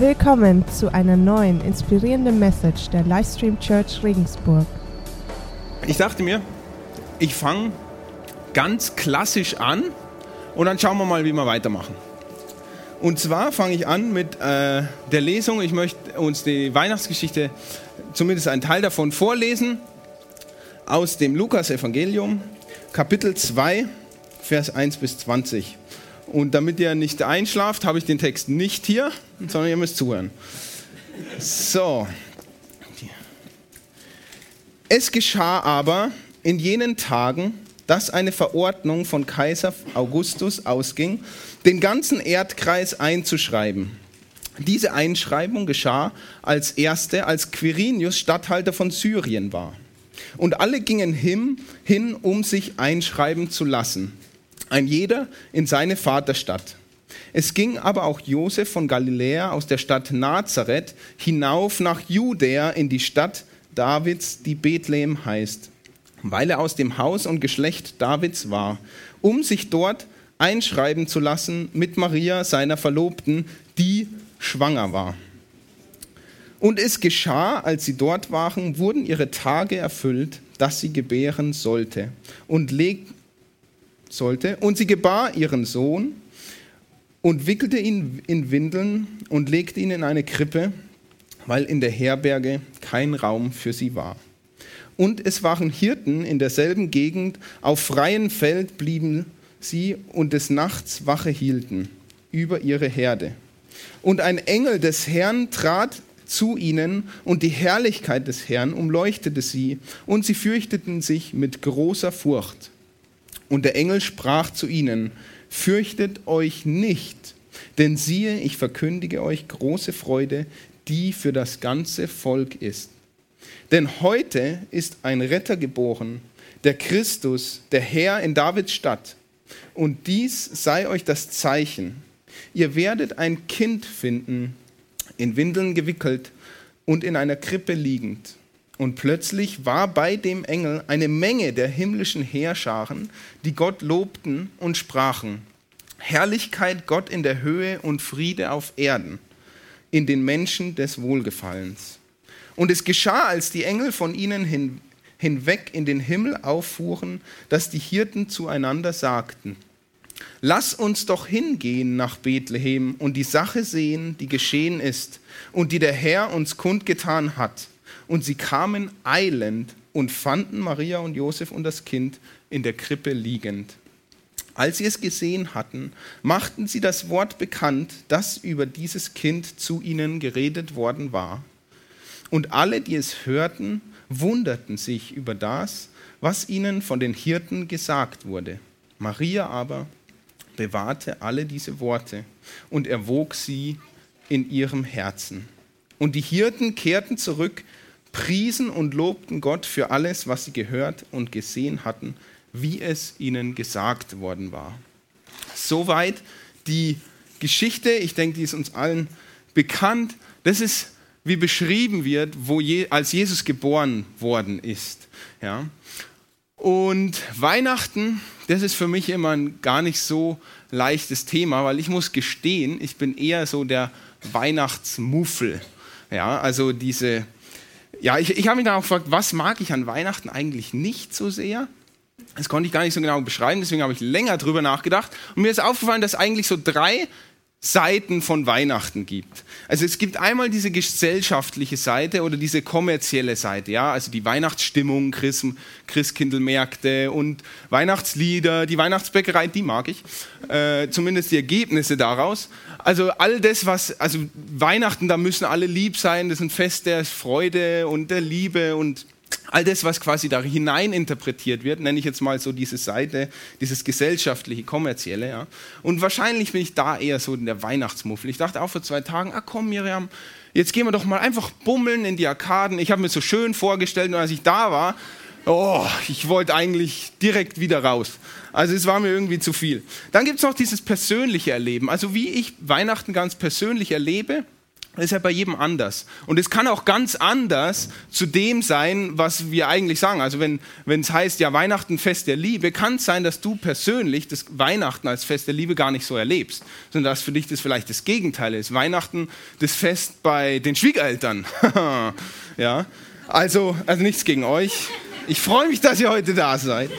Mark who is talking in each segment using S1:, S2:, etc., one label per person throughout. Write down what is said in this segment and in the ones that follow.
S1: Willkommen zu einer neuen inspirierenden Message der Livestream Church Regensburg.
S2: Ich dachte mir, ich fange ganz klassisch an und dann schauen wir mal, wie wir weitermachen. Und zwar fange ich an mit äh, der Lesung. Ich möchte uns die Weihnachtsgeschichte, zumindest einen Teil davon, vorlesen aus dem Lukas-Evangelium, Kapitel 2, Vers 1 bis 20. Und damit ihr nicht einschlaft, habe ich den Text nicht hier, sondern ihr müsst zuhören. So. Es geschah aber in jenen Tagen, dass eine Verordnung von Kaiser Augustus ausging, den ganzen Erdkreis einzuschreiben. Diese Einschreibung geschah als erste, als Quirinius Statthalter von Syrien war. Und alle gingen hin, hin, um sich einschreiben zu lassen, ein jeder in seine Vaterstadt. Es ging aber auch Josef von Galiläa aus der Stadt Nazareth hinauf nach Judäa in die Stadt Davids, die Bethlehem heißt, weil er aus dem Haus und Geschlecht Davids war, um sich dort einschreiben zu lassen mit Maria, seiner Verlobten, die schwanger war. Und es geschah, als sie dort waren, wurden ihre Tage erfüllt, dass sie gebären sollte. Und, leg, sollte. und sie gebar ihren Sohn und wickelte ihn in Windeln und legte ihn in eine Krippe, weil in der Herberge kein Raum für sie war. Und es waren Hirten in derselben Gegend, auf freiem Feld blieben sie und des Nachts Wache hielten über ihre Herde. Und ein Engel des Herrn trat zu ihnen und die Herrlichkeit des Herrn umleuchtete sie und sie fürchteten sich mit großer Furcht. Und der Engel sprach zu ihnen, fürchtet euch nicht, denn siehe, ich verkündige euch große Freude, die für das ganze Volk ist. Denn heute ist ein Retter geboren, der Christus, der Herr in Davids Stadt. Und dies sei euch das Zeichen. Ihr werdet ein Kind finden, in Windeln gewickelt und in einer Krippe liegend. Und plötzlich war bei dem Engel eine Menge der himmlischen Heerscharen, die Gott lobten und sprachen, Herrlichkeit Gott in der Höhe und Friede auf Erden, in den Menschen des Wohlgefallens. Und es geschah, als die Engel von ihnen hin, hinweg in den Himmel auffuhren, dass die Hirten zueinander sagten, Lass uns doch hingehen nach Bethlehem und die Sache sehen, die geschehen ist und die der Herr uns kundgetan hat. Und sie kamen eilend und fanden Maria und Josef und das Kind in der Krippe liegend. Als sie es gesehen hatten, machten sie das Wort bekannt, das über dieses Kind zu ihnen geredet worden war. Und alle, die es hörten, wunderten sich über das, was ihnen von den Hirten gesagt wurde. Maria aber bewahrte alle diese Worte und erwog sie in ihrem Herzen. Und die Hirten kehrten zurück, priesen und lobten Gott für alles, was sie gehört und gesehen hatten, wie es ihnen gesagt worden war. Soweit die Geschichte. Ich denke, die ist uns allen bekannt. Das ist, wie beschrieben wird, wo je, als Jesus geboren worden ist. Ja. Und Weihnachten, das ist für mich immer ein gar nicht so leichtes Thema, weil ich muss gestehen, ich bin eher so der Weihnachtsmuffel. Ja, also diese, ja, ich, ich habe mich dann auch gefragt, was mag ich an Weihnachten eigentlich nicht so sehr? Das konnte ich gar nicht so genau beschreiben, deswegen habe ich länger drüber nachgedacht. Und mir ist aufgefallen, dass eigentlich so drei Seiten von Weihnachten gibt. Also es gibt einmal diese gesellschaftliche Seite oder diese kommerzielle Seite, ja, also die Weihnachtsstimmung, Christ, Christkindlmärkte und Weihnachtslieder, die Weihnachtsbäckerei, die mag ich, äh, zumindest die Ergebnisse daraus. Also all das, was, also Weihnachten, da müssen alle lieb sein, das ist ein Fest der Freude und der Liebe und all das, was quasi da hinein interpretiert wird, nenne ich jetzt mal so diese Seite, dieses gesellschaftliche, kommerzielle. Ja. Und wahrscheinlich bin ich da eher so in der Weihnachtsmuffel. Ich dachte auch vor zwei Tagen, ah komm Miriam, jetzt gehen wir doch mal einfach bummeln in die Arkaden. Ich habe mir so schön vorgestellt und als ich da war, oh, ich wollte eigentlich direkt wieder raus. Also es war mir irgendwie zu viel. Dann gibt es noch dieses persönliche Erleben. Also wie ich Weihnachten ganz persönlich erlebe, Ist ja bei jedem anders. Und es kann auch ganz anders zu dem sein, was wir eigentlich sagen. Also wenn es heißt, ja, Weihnachten, Fest der Liebe, kann es sein, dass du persönlich das Weihnachten als Fest der Liebe gar nicht so erlebst, sondern dass für dich das vielleicht das Gegenteil ist. Weihnachten, das Fest bei den Schwiegereltern. ja, also, also nichts gegen euch. Ich freue mich, dass ihr heute da seid.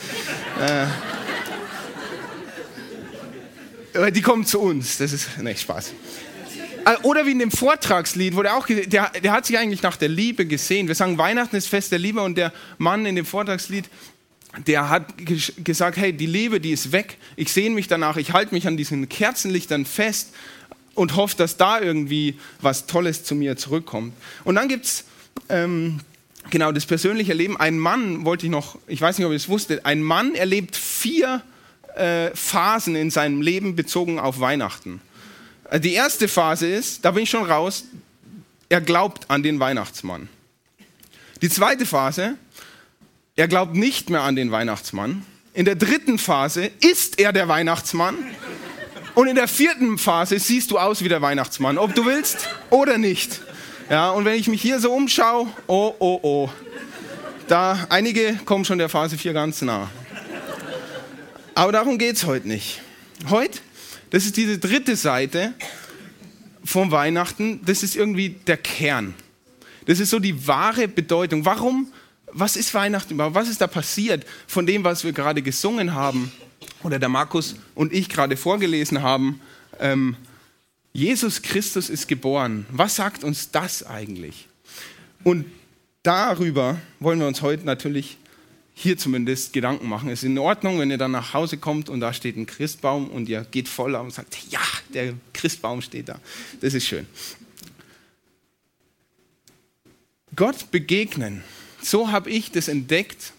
S2: Äh, die kommen zu uns. Das ist, nicht Spaß. Äh, oder wie in dem Vortragslied, wo der auch, der, der hat sich eigentlich nach der Liebe gesehen. Wir sagen, Weihnachten ist Fest der Liebe und der Mann in dem Vortragslied, der hat gesagt, hey, die Liebe, die ist weg. Ich sehne mich danach, ich halte mich an diesen Kerzenlichtern fest und hoffe, dass da irgendwie was Tolles zu mir zurückkommt. Und dann gibt es ähm, genau das persönliche Leben. Ein Mann, wollte ich noch, ich weiß nicht, ob ihr es wusstet, ein Mann erlebt vier äh, Phasen in seinem Leben bezogen auf Weihnachten. Äh, die erste Phase ist, da bin ich schon raus, er glaubt an den Weihnachtsmann. Die zweite Phase, er glaubt nicht mehr an den Weihnachtsmann. In der dritten Phase ist er der Weihnachtsmann. Und in der vierten Phase siehst du aus wie der Weihnachtsmann, ob du willst oder nicht. Ja, und wenn ich mich hier so umschaue, oh, oh, oh. Da, einige kommen schon der Phase 4 ganz nah. Aber darum geht es heute nicht. Heute das ist diese dritte Seite vom Weihnachten. Das ist irgendwie der Kern. Das ist so die wahre Bedeutung. Warum? Was ist Weihnachten überhaupt? Was ist da passiert von dem, was wir gerade gesungen haben oder der Markus und ich gerade vorgelesen haben? Ähm, Jesus Christus ist geboren. Was sagt uns das eigentlich? Und darüber wollen wir uns heute natürlich hier zumindest Gedanken machen. Es ist in Ordnung, wenn ihr dann nach Hause kommt und da steht ein Christbaum und ihr geht voller und sagt, ja, der Christbaum steht da. Das ist schön. Gott begegnen. So habe ich das entdeckt,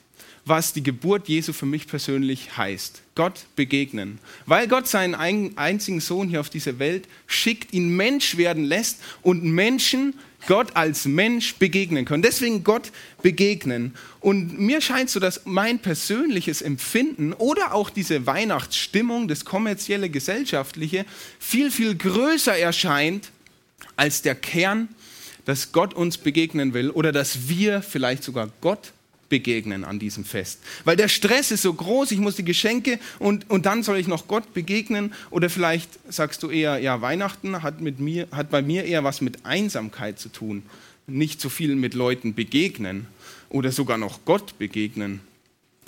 S2: was die Geburt Jesu für mich persönlich heißt. Gott begegnen. Weil Gott seinen einzigen Sohn hier auf diese Welt schickt, ihn Mensch werden lässt und Menschen Gott als Mensch begegnen können. Deswegen Gott begegnen. Und mir scheint so, dass mein persönliches Empfinden oder auch diese Weihnachtsstimmung, das kommerzielle, gesellschaftliche, viel, viel größer erscheint als der Kern, dass Gott uns begegnen will oder dass wir vielleicht sogar Gott begegnen an diesem Fest. Weil der Stress ist so groß, ich muss die Geschenke und, und dann soll ich noch Gott begegnen. Oder vielleicht sagst du eher, ja, Weihnachten hat, mit mir, hat bei mir eher was mit Einsamkeit zu tun. Nicht so viel mit Leuten begegnen oder sogar noch Gott begegnen.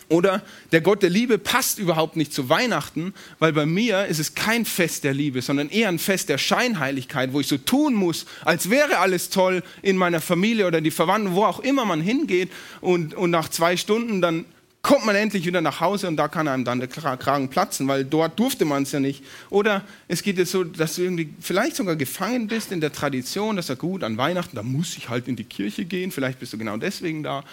S2: Oder der Gott der Liebe passt überhaupt nicht zu Weihnachten, weil bei mir ist es kein Fest der Liebe, sondern eher ein Fest der Scheinheiligkeit, wo ich so tun muss, als wäre alles toll in meiner Familie oder die Verwandten, wo auch immer man hingeht. Und, und nach zwei Stunden dann kommt man endlich wieder nach Hause und da kann einem dann der Kragen platzen, weil dort durfte man es ja nicht. Oder es geht jetzt so, dass du irgendwie vielleicht sogar gefangen bist in der Tradition, dass er gut an Weihnachten, da muss ich halt in die Kirche gehen, vielleicht bist du genau deswegen da.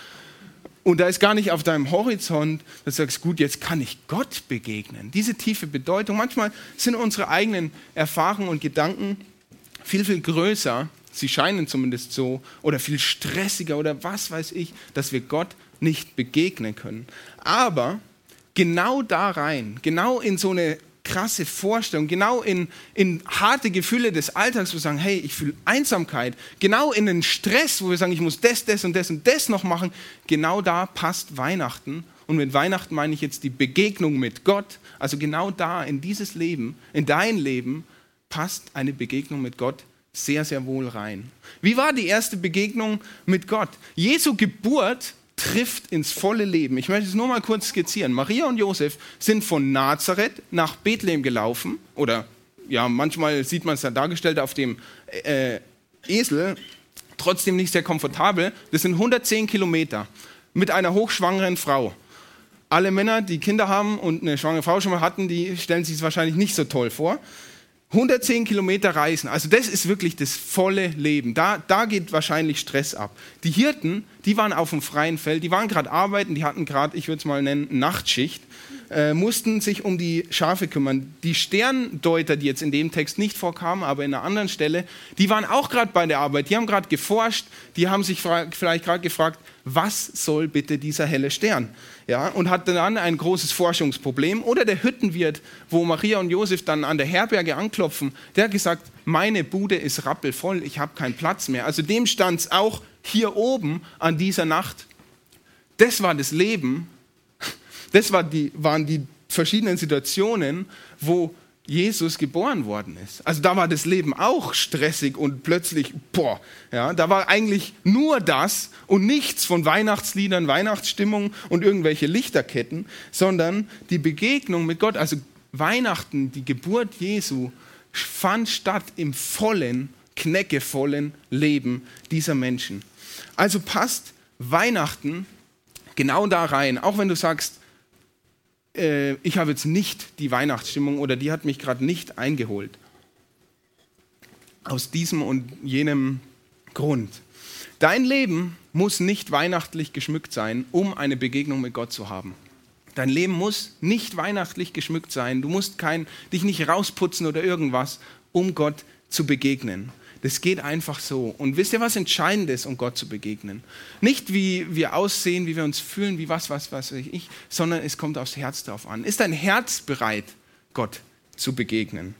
S2: Und da ist gar nicht auf deinem Horizont, dass du sagst, gut, jetzt kann ich Gott begegnen. Diese tiefe Bedeutung. Manchmal sind unsere eigenen Erfahrungen und Gedanken viel, viel größer. Sie scheinen zumindest so. Oder viel stressiger oder was weiß ich, dass wir Gott nicht begegnen können. Aber genau da rein, genau in so eine krasse Vorstellung, genau in, in harte Gefühle des Alltags, wo wir sagen, hey, ich fühle Einsamkeit, genau in den Stress, wo wir sagen, ich muss das, das und das und das noch machen, genau da passt Weihnachten. Und mit Weihnachten meine ich jetzt die Begegnung mit Gott. Also genau da, in dieses Leben, in dein Leben, passt eine Begegnung mit Gott sehr, sehr wohl rein. Wie war die erste Begegnung mit Gott? Jesu Geburt trifft ins volle Leben. Ich möchte es nur mal kurz skizzieren. Maria und Josef sind von Nazareth nach Bethlehem gelaufen. Oder ja, manchmal sieht man es ja dargestellt auf dem äh, Esel. Trotzdem nicht sehr komfortabel. Das sind 110 Kilometer mit einer hochschwangeren Frau. Alle Männer, die Kinder haben und eine schwangere Frau schon mal hatten, die stellen sich es wahrscheinlich nicht so toll vor. 110 Kilometer reisen, also das ist wirklich das volle Leben. Da, da geht wahrscheinlich Stress ab. Die Hirten, die waren auf dem freien Feld, die waren gerade arbeiten, die hatten gerade, ich würde es mal nennen, Nachtschicht. Äh, mussten sich um die Schafe kümmern. Die Sterndeuter, die jetzt in dem Text nicht vorkamen, aber in einer anderen Stelle, die waren auch gerade bei der Arbeit, die haben gerade geforscht, die haben sich vielleicht gerade gefragt, was soll bitte dieser helle Stern? Ja, und hatten dann ein großes Forschungsproblem. Oder der Hüttenwirt, wo Maria und Josef dann an der Herberge anklopfen, der hat gesagt, meine Bude ist rappelvoll, ich habe keinen Platz mehr. Also dem stand es auch hier oben an dieser Nacht. Das war das Leben das war die, waren die verschiedenen Situationen, wo Jesus geboren worden ist. Also da war das Leben auch stressig und plötzlich, boah, ja, da war eigentlich nur das und nichts von Weihnachtsliedern, Weihnachtsstimmung und irgendwelche Lichterketten, sondern die Begegnung mit Gott, also Weihnachten, die Geburt Jesu, fand statt im vollen, kneckevollen Leben dieser Menschen. Also passt Weihnachten genau da rein, auch wenn du sagst, äh, ich habe jetzt nicht die Weihnachtsstimmung oder die hat mich gerade nicht eingeholt. Aus diesem und jenem Grund. Dein Leben muss nicht weihnachtlich geschmückt sein, um eine Begegnung mit Gott zu haben. Dein Leben muss nicht weihnachtlich geschmückt sein. Du musst kein, dich nicht rausputzen oder irgendwas, um Gott zu begegnen. Das geht einfach so. Und wisst ihr, was entscheidend ist, um Gott zu begegnen? Nicht, wie wir aussehen, wie wir uns fühlen, wie was, was, was weiß ich, sondern es kommt aufs Herz drauf an. Ist dein Herz bereit, Gott zu begegnen?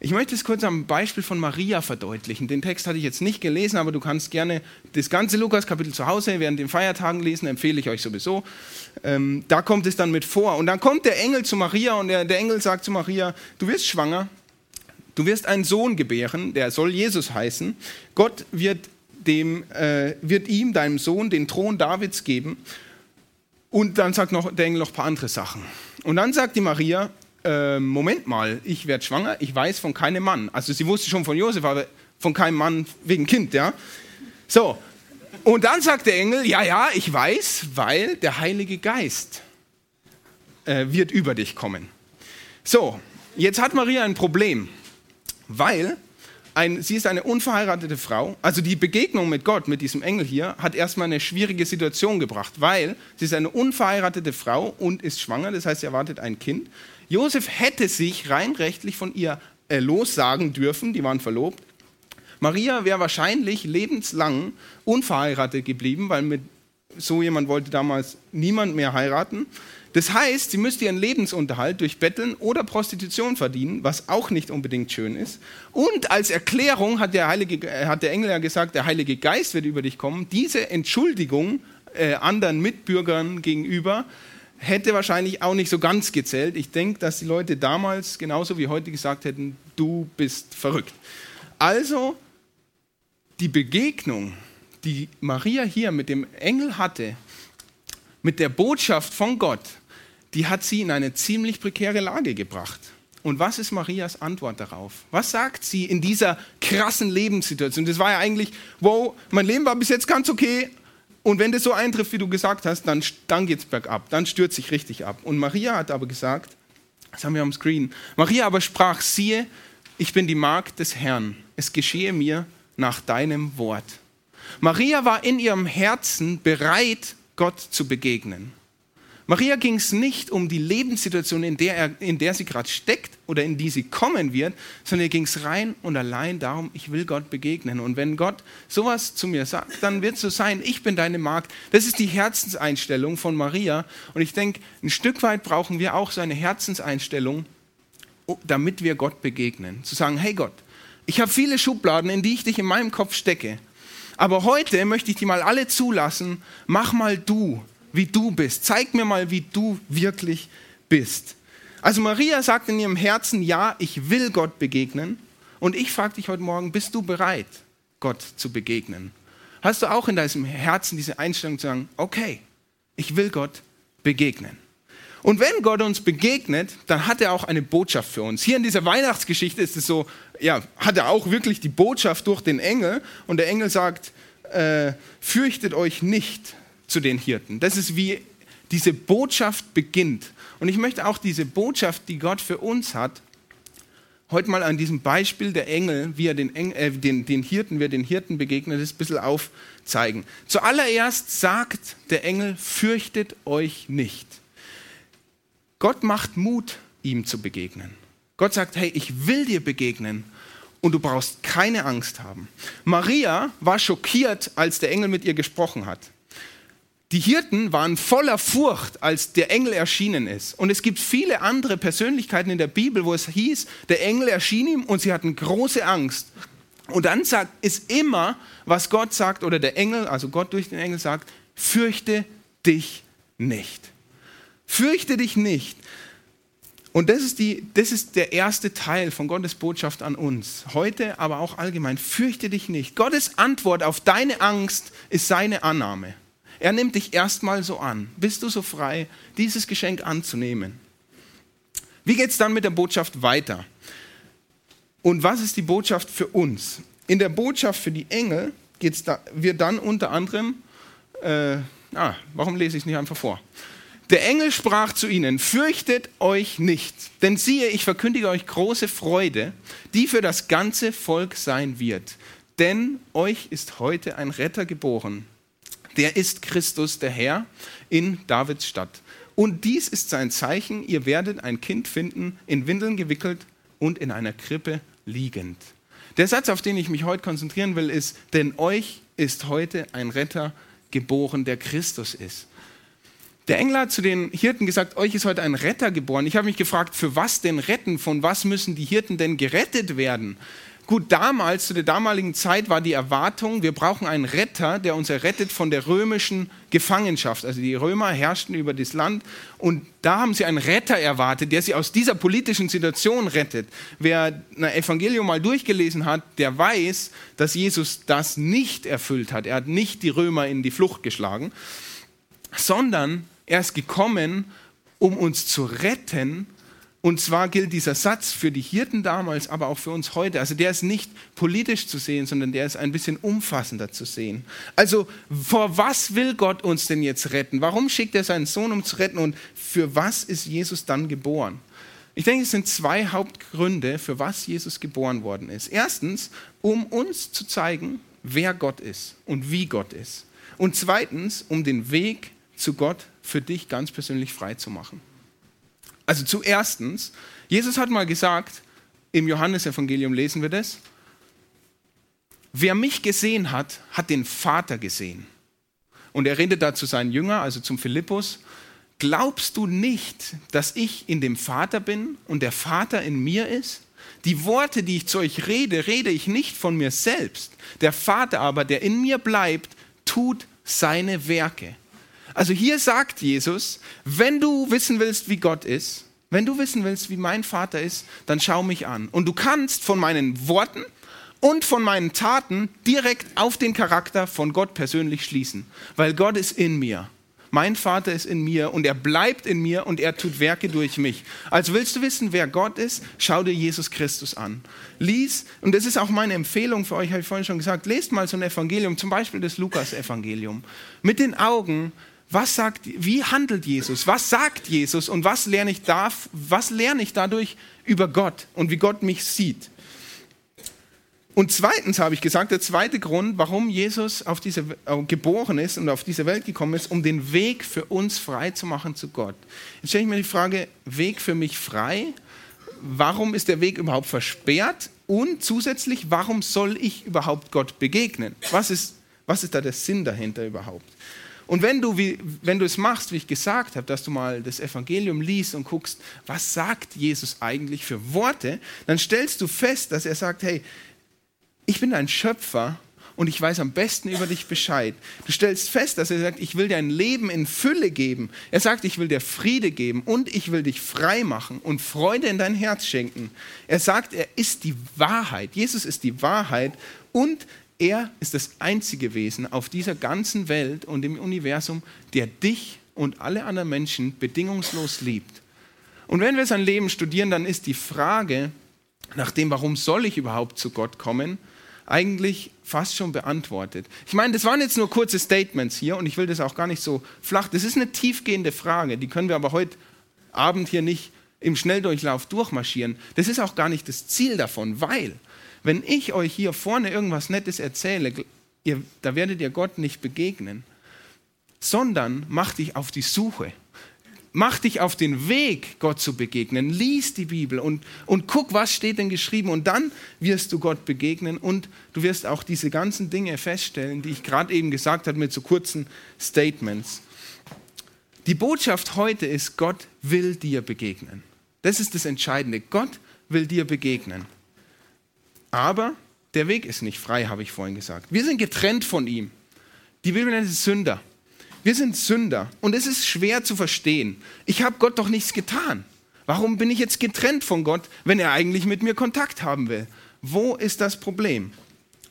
S2: Ich möchte es kurz am Beispiel von Maria verdeutlichen. Den Text hatte ich jetzt nicht gelesen, aber du kannst gerne das ganze Lukas-Kapitel zu Hause während den Feiertagen lesen, empfehle ich euch sowieso. Ähm, da kommt es dann mit vor. Und dann kommt der Engel zu Maria und der, der Engel sagt zu Maria, du wirst schwanger Du wirst einen Sohn gebären, der soll Jesus heißen. Gott wird, dem, äh, wird ihm, deinem Sohn, den Thron Davids geben. Und dann sagt noch, der Engel noch ein paar andere Sachen. Und dann sagt die Maria, äh, Moment mal, ich werde schwanger, ich weiß von keinem Mann. Also sie wusste schon von Josef, aber von keinem Mann wegen Kind, ja. So, und dann sagt der Engel, ja, ja, ich weiß, weil der Heilige Geist äh, wird über dich kommen. So, jetzt hat Maria ein Problem weil ein, sie ist eine unverheiratete Frau. Also die Begegnung mit Gott, mit diesem Engel hier, hat erstmal eine schwierige Situation gebracht, weil sie ist eine unverheiratete Frau und ist schwanger, das heißt, sie erwartet ein Kind. Josef hätte sich rein rechtlich von ihr äh, lossagen dürfen, die waren verlobt. Maria wäre wahrscheinlich lebenslang unverheiratet geblieben, weil mit so jemand wollte damals niemand mehr heiraten. Das heißt, sie müsste ihren Lebensunterhalt durch Betteln oder Prostitution verdienen, was auch nicht unbedingt schön ist. Und als Erklärung hat der, Heilige, äh, hat der Engel ja gesagt, der Heilige Geist wird über dich kommen. Diese Entschuldigung äh, anderen Mitbürgern gegenüber hätte wahrscheinlich auch nicht so ganz gezählt. Ich denke, dass die Leute damals genauso wie heute gesagt hätten, du bist verrückt. Also die Begegnung, die Maria hier mit dem Engel hatte, mit der Botschaft von Gott, die hat sie in eine ziemlich prekäre Lage gebracht. Und was ist Marias Antwort darauf? Was sagt sie in dieser krassen Lebenssituation? Das war ja eigentlich, wow, mein Leben war bis jetzt ganz okay. Und wenn das so eintrifft, wie du gesagt hast, dann, dann geht es bergab, dann stürzt sich richtig ab. Und Maria hat aber gesagt, das haben wir am Screen, Maria aber sprach, siehe, ich bin die Magd des Herrn, es geschehe mir nach deinem Wort. Maria war in ihrem Herzen bereit, Gott zu begegnen. Maria ging es nicht um die Lebenssituation, in der, er, in der sie gerade steckt oder in die sie kommen wird, sondern ihr ging es rein und allein darum, ich will Gott begegnen. Und wenn Gott sowas zu mir sagt, dann wird es so sein, ich bin deine Magd. Das ist die Herzenseinstellung von Maria. Und ich denke, ein Stück weit brauchen wir auch so eine Herzenseinstellung, damit wir Gott begegnen. Zu sagen, hey Gott, ich habe viele Schubladen, in die ich dich in meinem Kopf stecke. Aber heute möchte ich die mal alle zulassen. Mach mal du, wie du bist. Zeig mir mal, wie du wirklich bist. Also Maria sagt in ihrem Herzen, ja, ich will Gott begegnen. Und ich frage dich heute Morgen, bist du bereit, Gott zu begegnen? Hast du auch in deinem Herzen diese Einstellung zu sagen, okay, ich will Gott begegnen? Und wenn Gott uns begegnet, dann hat er auch eine Botschaft für uns. Hier in dieser Weihnachtsgeschichte ist es so, ja, hat er auch wirklich die Botschaft durch den Engel und der Engel sagt, äh, fürchtet euch nicht zu den Hirten. Das ist wie diese Botschaft beginnt. Und ich möchte auch diese Botschaft, die Gott für uns hat, heute mal an diesem Beispiel der Engel, wie er den, Engel, äh, den, den Hirten, wie er den Hirten begegnet ist, ein bisschen aufzeigen. Zuallererst sagt der Engel, fürchtet euch nicht. Gott macht Mut, ihm zu begegnen. Gott sagt, hey, ich will dir begegnen und du brauchst keine Angst haben. Maria war schockiert, als der Engel mit ihr gesprochen hat. Die Hirten waren voller Furcht, als der Engel erschienen ist. Und es gibt viele andere Persönlichkeiten in der Bibel, wo es hieß, der Engel erschien ihm und sie hatten große Angst. Und dann sagt, ist immer, was Gott sagt, oder der Engel, also Gott durch den Engel sagt, fürchte dich nicht. Fürchte dich nicht. Und das ist, die, das ist der erste Teil von Gottes Botschaft an uns. Heute, aber auch allgemein. Fürchte dich nicht. Gottes Antwort auf deine Angst ist seine Annahme. Er nimmt dich erstmal so an. Bist du so frei, dieses Geschenk anzunehmen? Wie geht es dann mit der Botschaft weiter? Und was ist die Botschaft für uns? In der Botschaft für die Engel geht es da, wir dann unter anderem, äh, ah, warum lese ich es nicht einfach vor? Der Engel sprach zu ihnen, fürchtet euch nicht, denn siehe, ich verkündige euch große Freude, die für das ganze Volk sein wird. Denn euch ist heute ein Retter geboren, der ist Christus, der Herr, in Davids Stadt. Und dies ist sein Zeichen, ihr werdet ein Kind finden, in Windeln gewickelt und in einer Krippe liegend. Der Satz, auf den ich mich heute konzentrieren will, ist, denn euch ist heute ein Retter geboren, der Christus ist. Der Engel hat zu den Hirten gesagt, euch ist heute ein Retter geboren. Ich habe mich gefragt, für was denn retten? Von was müssen die Hirten denn gerettet werden? Gut, damals, zu der damaligen Zeit war die Erwartung, wir brauchen einen Retter, der uns errettet von der römischen Gefangenschaft. Also die Römer herrschten über das Land und da haben sie einen Retter erwartet, der sie aus dieser politischen Situation rettet. Wer ein Evangelium mal durchgelesen hat, der weiß, dass Jesus das nicht erfüllt hat. Er hat nicht die Römer in die Flucht geschlagen, sondern er ist gekommen, um uns zu retten und zwar gilt dieser Satz für die Hirten damals, aber auch für uns heute. Also der ist nicht politisch zu sehen, sondern der ist ein bisschen umfassender zu sehen. Also vor was will Gott uns denn jetzt retten? Warum schickt er seinen Sohn, um zu retten? Und für was ist Jesus dann geboren? Ich denke, es sind zwei Hauptgründe, für was Jesus geboren worden ist. Erstens, um uns zu zeigen, wer Gott ist und wie Gott ist. Und zweitens, um den Weg zu Gott für dich ganz persönlich frei zu machen. Also zuerstens, Jesus hat mal gesagt, im Johannesevangelium lesen wir das, wer mich gesehen hat, hat den Vater gesehen. Und er redet da zu seinen Jüngern, also zum Philippus, glaubst du nicht, dass ich in dem Vater bin und der Vater in mir ist? Die Worte, die ich zu euch rede, rede ich nicht von mir selbst. Der Vater aber, der in mir bleibt, tut seine Werke. Also hier sagt Jesus, wenn du wissen willst, wie Gott ist, wenn du wissen willst, wie mein Vater ist, dann schau mich an. Und du kannst von meinen Worten und von meinen Taten direkt auf den Charakter von Gott persönlich schließen, weil Gott ist in mir. Mein Vater ist in mir und er bleibt in mir und er tut Werke durch mich. Also willst du wissen, wer Gott ist? Schau dir Jesus Christus an. Lies, und das ist auch meine Empfehlung für euch, habe ich vorhin schon gesagt, lest mal so ein Evangelium, zum Beispiel das Lukas-Evangelium, mit den Augen was sagt, wie handelt Jesus? Was sagt Jesus? Und was lerne ich, da, was lerne ich dadurch über Gott und wie Gott mich sieht? Und zweitens habe ich gesagt, der zweite Grund, warum Jesus auf diese, äh, geboren ist und auf diese Welt gekommen ist, um den Weg für uns frei zu machen zu Gott. Jetzt stelle ich mir die Frage, Weg für mich frei? Warum ist der Weg überhaupt versperrt? Und zusätzlich, warum soll ich überhaupt Gott begegnen? Was ist, was ist da der Sinn dahinter überhaupt? Und wenn du, wie, wenn du es machst, wie ich gesagt habe, dass du mal das Evangelium liest und guckst, was sagt Jesus eigentlich für Worte, dann stellst du fest, dass er sagt, hey, ich bin dein Schöpfer und ich weiß am besten über dich Bescheid. Du stellst fest, dass er sagt, ich will dir ein Leben in Fülle geben. Er sagt, ich will dir Friede geben und ich will dich frei machen und Freude in dein Herz schenken. Er sagt, er ist die Wahrheit. Jesus ist die Wahrheit und er ist das einzige Wesen auf dieser ganzen Welt und im Universum, der dich und alle anderen Menschen bedingungslos liebt. Und wenn wir sein Leben studieren, dann ist die Frage nach dem, warum soll ich überhaupt zu Gott kommen, eigentlich fast schon beantwortet. Ich meine, das waren jetzt nur kurze Statements hier und ich will das auch gar nicht so flach. Das ist eine tiefgehende Frage, die können wir aber heute Abend hier nicht im Schnelldurchlauf durchmarschieren. Das ist auch gar nicht das Ziel davon, weil wenn ich euch hier vorne irgendwas Nettes erzähle, ihr, da werdet ihr Gott nicht begegnen, sondern macht dich auf die Suche. mach dich auf den Weg, Gott zu begegnen. Lies die Bibel und, und guck, was steht denn geschrieben. Und dann wirst du Gott begegnen und du wirst auch diese ganzen Dinge feststellen, die ich gerade eben gesagt habe mit so kurzen Statements. Die Botschaft heute ist, Gott will dir begegnen. Das ist das Entscheidende. Gott will dir begegnen. Aber der Weg ist nicht frei, habe ich vorhin gesagt. Wir sind getrennt von ihm. Die Bibel nennt es Sünder. Wir sind Sünder und es ist schwer zu verstehen. Ich habe Gott doch nichts getan. Warum bin ich jetzt getrennt von Gott, wenn er eigentlich mit mir Kontakt haben will? Wo ist das Problem?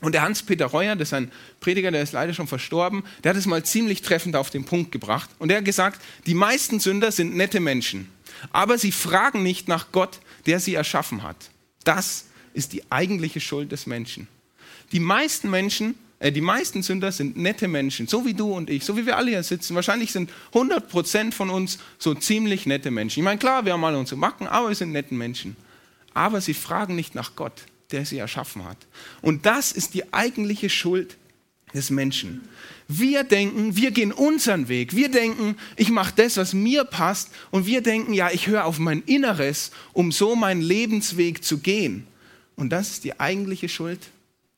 S2: Und der Hans-Peter Reuer, das ist ein Prediger, der ist leider schon verstorben, der hat es mal ziemlich treffend auf den Punkt gebracht. Und er hat gesagt, die meisten Sünder sind nette Menschen, aber sie fragen nicht nach Gott, der sie erschaffen hat. Das ist die eigentliche Schuld des Menschen. Die meisten Menschen äh, die meisten Sünder sind nette Menschen, so wie du und ich, so wie wir alle hier sitzen. Wahrscheinlich sind 100% von uns so ziemlich nette Menschen. Ich meine, klar, wir haben alle unsere Macken, aber wir sind nette Menschen. Aber sie fragen nicht nach Gott, der sie erschaffen hat. Und das ist die eigentliche Schuld des Menschen. Wir denken, wir gehen unseren Weg. Wir denken, ich mache das, was mir passt. Und wir denken, ja, ich höre auf mein Inneres, um so meinen Lebensweg zu gehen. Und das ist die eigentliche Schuld,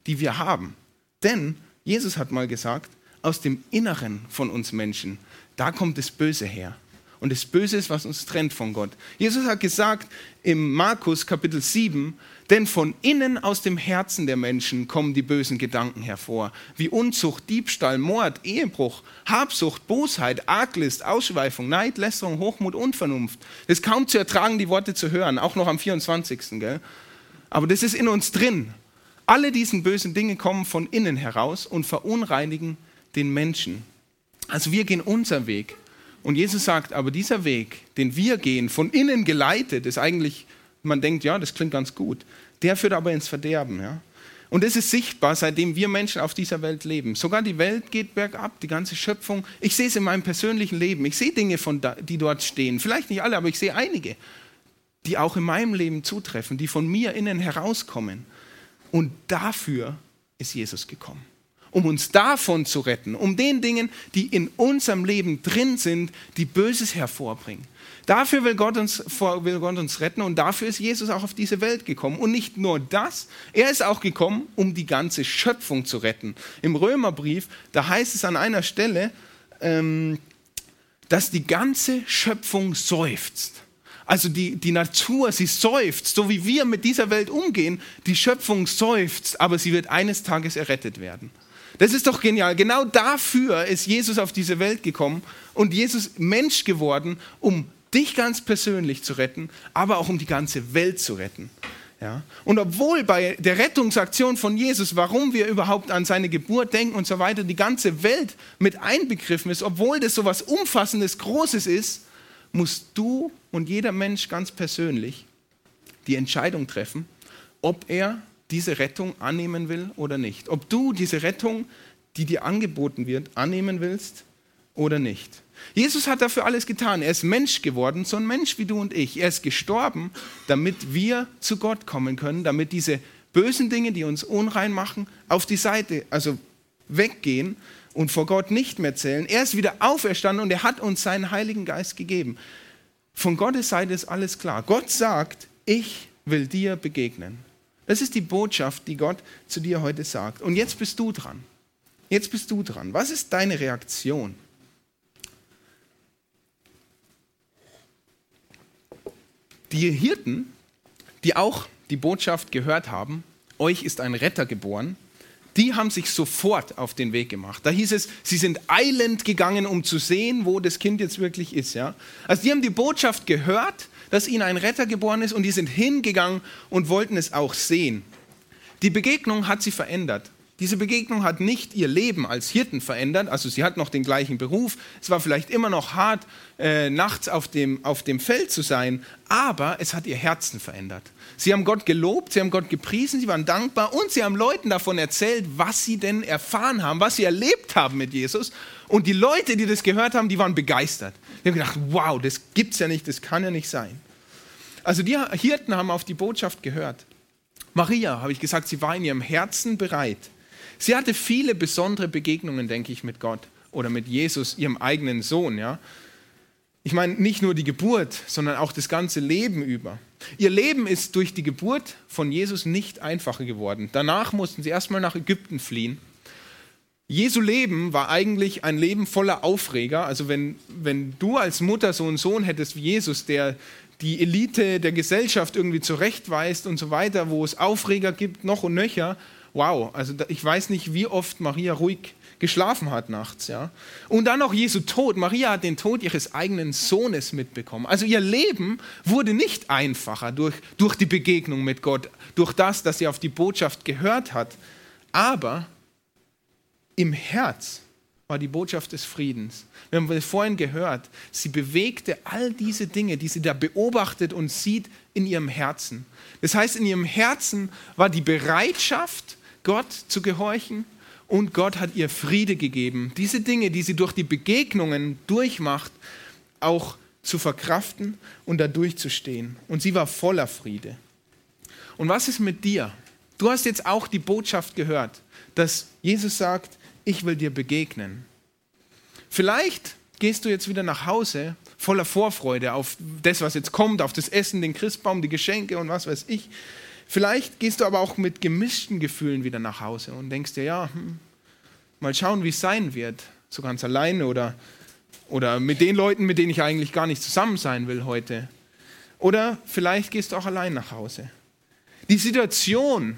S2: die wir haben. Denn Jesus hat mal gesagt, aus dem Inneren von uns Menschen, da kommt das Böse her. Und das Böse ist, was uns trennt von Gott. Jesus hat gesagt im Markus Kapitel 7, denn von innen aus dem Herzen der Menschen kommen die bösen Gedanken hervor, wie Unzucht, Diebstahl, Mord, Ehebruch, Habsucht, Bosheit, Arglist, Ausschweifung, Neid, Lästerung, Hochmut, Unvernunft. Es ist kaum zu ertragen, die Worte zu hören, auch noch am 24. Gell? Aber das ist in uns drin. Alle diesen bösen Dinge kommen von innen heraus und verunreinigen den Menschen. Also wir gehen unseren Weg. Und Jesus sagt, aber dieser Weg, den wir gehen, von innen geleitet, ist eigentlich, man denkt, ja, das klingt ganz gut, der führt aber ins Verderben. Ja? Und das ist sichtbar, seitdem wir Menschen auf dieser Welt leben. Sogar die Welt geht bergab, die ganze Schöpfung. Ich sehe es in meinem persönlichen Leben. Ich sehe Dinge, von da, die dort stehen. Vielleicht nicht alle, aber ich sehe einige, die auch in meinem Leben zutreffen, die von mir innen herauskommen. Und dafür ist Jesus gekommen. Um uns davon zu retten, um den Dingen, die in unserem Leben drin sind, die Böses hervorbringen. Dafür will Gott, uns, will Gott uns retten und dafür ist Jesus auch auf diese Welt gekommen. Und nicht nur das, er ist auch gekommen, um die ganze Schöpfung zu retten. Im Römerbrief, da heißt es an einer Stelle, ähm, dass die ganze Schöpfung seufzt. Also die, die Natur, sie seufzt, so wie wir mit dieser Welt umgehen. Die Schöpfung seufzt, aber sie wird eines Tages errettet werden. Das ist doch genial. Genau dafür ist Jesus auf diese Welt gekommen und Jesus Mensch geworden, um dich ganz persönlich zu retten, aber auch um die ganze Welt zu retten. Ja? Und obwohl bei der Rettungsaktion von Jesus, warum wir überhaupt an seine Geburt denken und so weiter, die ganze Welt mit einbegriffen ist, obwohl das so was Umfassendes, Großes ist, musst du und jeder Mensch ganz persönlich die Entscheidung treffen, ob er diese Rettung annehmen will oder nicht. Ob du diese Rettung, die dir angeboten wird, annehmen willst oder nicht. Jesus hat dafür alles getan. Er ist Mensch geworden, so ein Mensch wie du und ich. Er ist gestorben, damit wir zu Gott kommen können, damit diese bösen Dinge, die uns unrein machen, auf die Seite, also weggehen und vor Gott nicht mehr zählen. Er ist wieder auferstanden und er hat uns seinen Heiligen Geist gegeben. Von Gottes Seite ist alles klar. Gott sagt, ich will dir begegnen. Das ist die Botschaft, die Gott zu dir heute sagt. Und jetzt bist du dran. Jetzt bist du dran. Was ist deine Reaktion? Die Hirten, die auch die Botschaft gehört haben, euch ist ein Retter geboren, die haben sich sofort auf den Weg gemacht. Da hieß es, sie sind eilend gegangen, um zu sehen, wo das Kind jetzt wirklich ist. Ja? Also die haben die Botschaft gehört, dass ihnen ein Retter geboren ist und die sind hingegangen und wollten es auch sehen. Die Begegnung hat sie verändert. Diese Begegnung hat nicht ihr Leben als Hirten verändert, also sie hat noch den gleichen Beruf, es war vielleicht immer noch hart, äh, nachts auf dem, auf dem Feld zu sein, aber es hat ihr Herzen verändert. Sie haben Gott gelobt, sie haben Gott gepriesen, sie waren dankbar und sie haben Leuten davon erzählt, was sie denn erfahren haben, was sie erlebt haben mit Jesus. Und die Leute, die das gehört haben, die waren begeistert. Die haben gedacht, wow, das gibt's ja nicht, das kann ja nicht sein. Also die Hirten haben auf die Botschaft gehört. Maria, habe ich gesagt, sie war in ihrem Herzen bereit. Sie hatte viele besondere Begegnungen, denke ich, mit Gott oder mit Jesus, ihrem eigenen Sohn. Ja? Ich meine nicht nur die Geburt, sondern auch das ganze Leben über. Ihr Leben ist durch die Geburt von Jesus nicht einfacher geworden. Danach mussten sie erstmal nach Ägypten fliehen. Jesu Leben war eigentlich ein Leben voller Aufreger. Also wenn, wenn du als Mutter so einen Sohn hättest wie Jesus, der die Elite der Gesellschaft irgendwie zurechtweist und so weiter, wo es Aufreger gibt, noch und nöcher, wow, also ich weiß nicht, wie oft Maria ruhig geschlafen hat nachts. Ja? Und dann noch Jesu Tod. Maria hat den Tod ihres eigenen Sohnes mitbekommen. Also ihr Leben wurde nicht einfacher durch, durch die Begegnung mit Gott, durch das, dass sie auf die Botschaft gehört hat. Aber im Herz war die Botschaft des Friedens. Wir haben vorhin gehört, sie bewegte all diese Dinge, die sie da beobachtet und sieht, in ihrem Herzen. Das heißt, in ihrem Herzen war die Bereitschaft, Gott zu gehorchen und Gott hat ihr Friede gegeben. Diese Dinge, die sie durch die Begegnungen durchmacht, auch zu verkraften und da durchzustehen. Und sie war voller Friede. Und was ist mit dir? Du hast jetzt auch die Botschaft gehört, dass Jesus sagt, ich will dir begegnen. Vielleicht gehst du jetzt wieder nach Hause voller Vorfreude auf das, was jetzt kommt, auf das Essen, den Christbaum, die Geschenke und was weiß ich. Vielleicht gehst du aber auch mit gemischten Gefühlen wieder nach Hause und denkst dir, ja, hm, mal schauen, wie es sein wird, so ganz alleine oder, oder mit den Leuten, mit denen ich eigentlich gar nicht zusammen sein will heute. Oder vielleicht gehst du auch allein nach Hause. Die Situation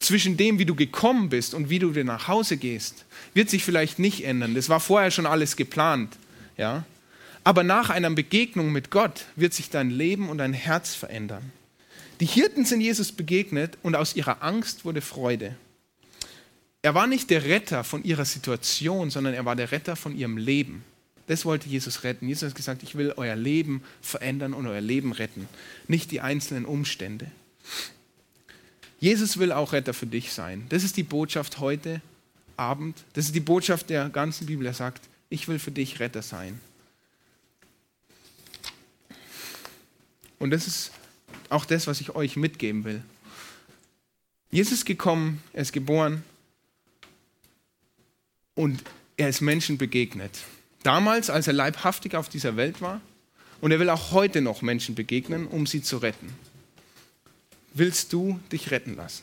S2: zwischen dem, wie du gekommen bist und wie du wieder nach Hause gehst, wird sich vielleicht nicht ändern. Das war vorher schon alles geplant. Ja? Aber nach einer Begegnung mit Gott wird sich dein Leben und dein Herz verändern. Die Hirten sind Jesus begegnet und aus ihrer Angst wurde Freude. Er war nicht der Retter von ihrer Situation, sondern er war der Retter von ihrem Leben. Das wollte Jesus retten. Jesus hat gesagt, ich will euer Leben verändern und euer Leben retten, nicht die einzelnen Umstände. Jesus will auch Retter für dich sein. Das ist die Botschaft heute Abend. Das ist die Botschaft der ganzen Bibel. Er sagt, ich will für dich Retter sein. Und das ist auch das, was ich euch mitgeben will. Jesus ist gekommen, er ist geboren und er ist Menschen begegnet. Damals, als er leibhaftig auf dieser Welt war und er will auch heute noch Menschen begegnen, um sie zu retten. Willst du dich retten lassen?